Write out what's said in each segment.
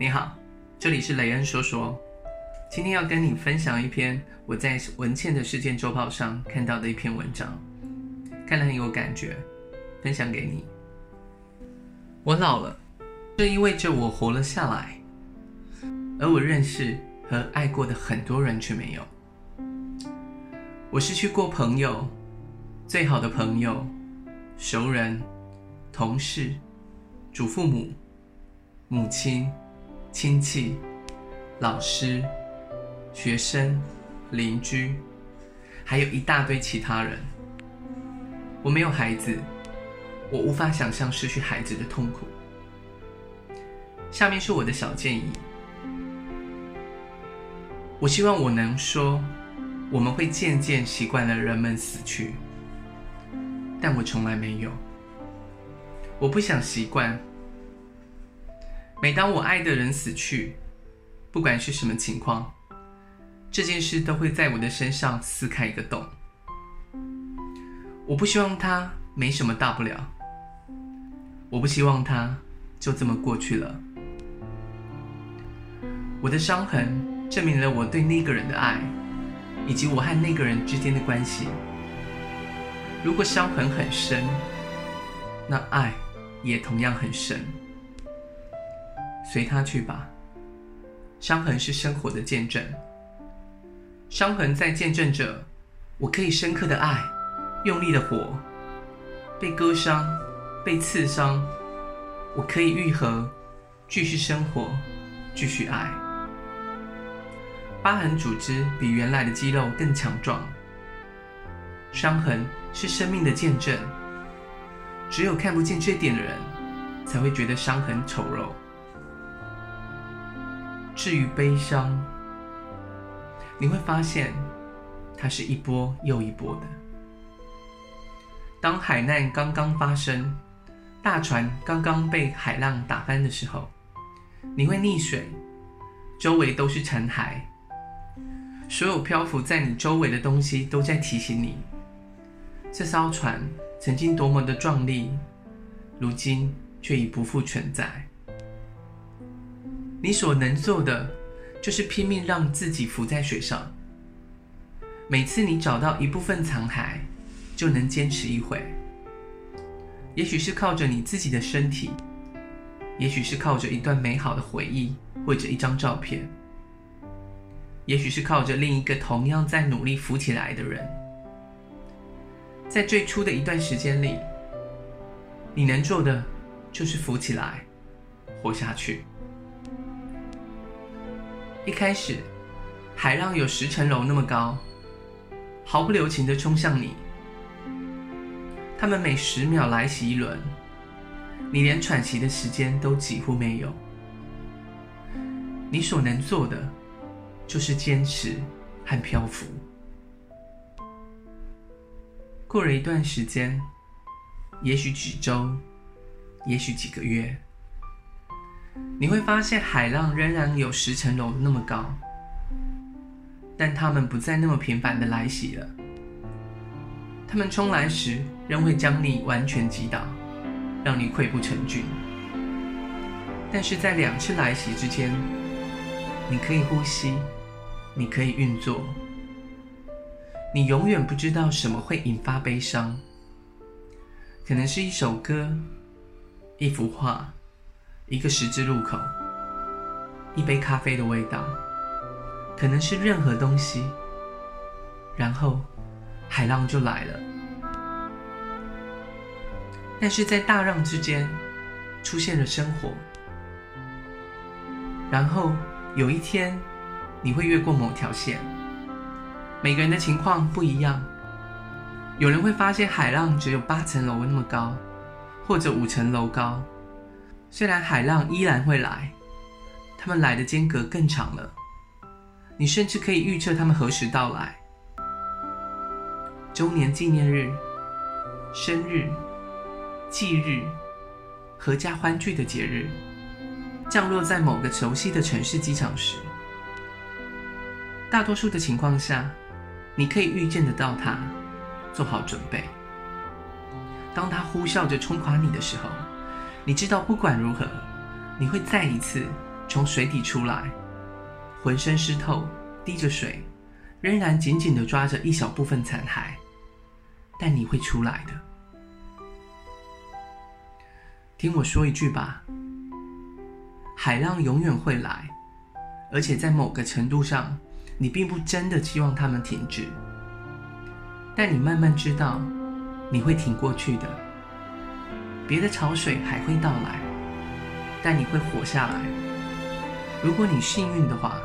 你好，这里是雷恩说说。今天要跟你分享一篇我在文茜的事件周报上看到的一篇文章，看了很有感觉，分享给你。我老了，这意味着我活了下来，而我认识和爱过的很多人却没有。我失去过朋友，最好的朋友、熟人、同事、祖父母、母亲。亲戚、老师、学生、邻居，还有一大堆其他人。我没有孩子，我无法想象失去孩子的痛苦。下面是我的小建议。我希望我能说，我们会渐渐习惯了人们死去，但我从来没有。我不想习惯。每当我爱的人死去，不管是什么情况，这件事都会在我的身上撕开一个洞。我不希望他没什么大不了，我不希望他就这么过去了。我的伤痕证明了我对那个人的爱，以及我和那个人之间的关系。如果伤痕很深，那爱也同样很深。随他去吧。伤痕是生活的见证，伤痕在见证着我可以深刻的爱，用力的活。被割伤，被刺伤，我可以愈合，继续生活，继续爱。疤痕组织比原来的肌肉更强壮。伤痕是生命的见证，只有看不见这点的人，才会觉得伤痕丑陋。至于悲伤，你会发现，它是一波又一波的。当海难刚刚发生，大船刚刚被海浪打翻的时候，你会溺水，周围都是残骸，所有漂浮在你周围的东西都在提醒你，这艘船曾经多么的壮丽，如今却已不复存在。你所能做的，就是拼命让自己浮在水上。每次你找到一部分残骸，就能坚持一会。也许是靠着你自己的身体，也许是靠着一段美好的回忆，或者一张照片，也许是靠着另一个同样在努力浮起来的人。在最初的一段时间里，你能做的就是浮起来，活下去。一开始，海浪有十层楼那么高，毫不留情地冲向你。他们每十秒来袭一轮，你连喘息的时间都几乎没有。你所能做的，就是坚持和漂浮。过了一段时间，也许几周，也许几个月。你会发现海浪仍然有十层楼那么高，但它们不再那么频繁的来袭了。它们冲来时，仍会将你完全击倒，让你溃不成军。但是在两次来袭之间，你可以呼吸，你可以运作。你永远不知道什么会引发悲伤，可能是一首歌，一幅画。一个十字路口，一杯咖啡的味道，可能是任何东西，然后海浪就来了。但是在大浪之间，出现了生活。然后有一天，你会越过某条线。每个人的情况不一样，有人会发现海浪只有八层楼那么高，或者五层楼高。虽然海浪依然会来，他们来的间隔更长了。你甚至可以预测他们何时到来。周年纪念日、生日、忌日、阖家欢聚的节日，降落在某个熟悉的城市机场时，大多数的情况下，你可以预见得到它，做好准备。当它呼啸着冲垮你的时候。你知道，不管如何，你会再一次从水底出来，浑身湿透，滴着水，仍然紧紧地抓着一小部分残骸，但你会出来的。听我说一句吧，海浪永远会来，而且在某个程度上，你并不真的期望它们停止，但你慢慢知道，你会挺过去的。别的潮水还会到来，但你会活下来。如果你幸运的话，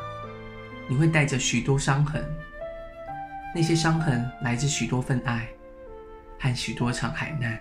你会带着许多伤痕，那些伤痕来自许多份爱和许多场海难。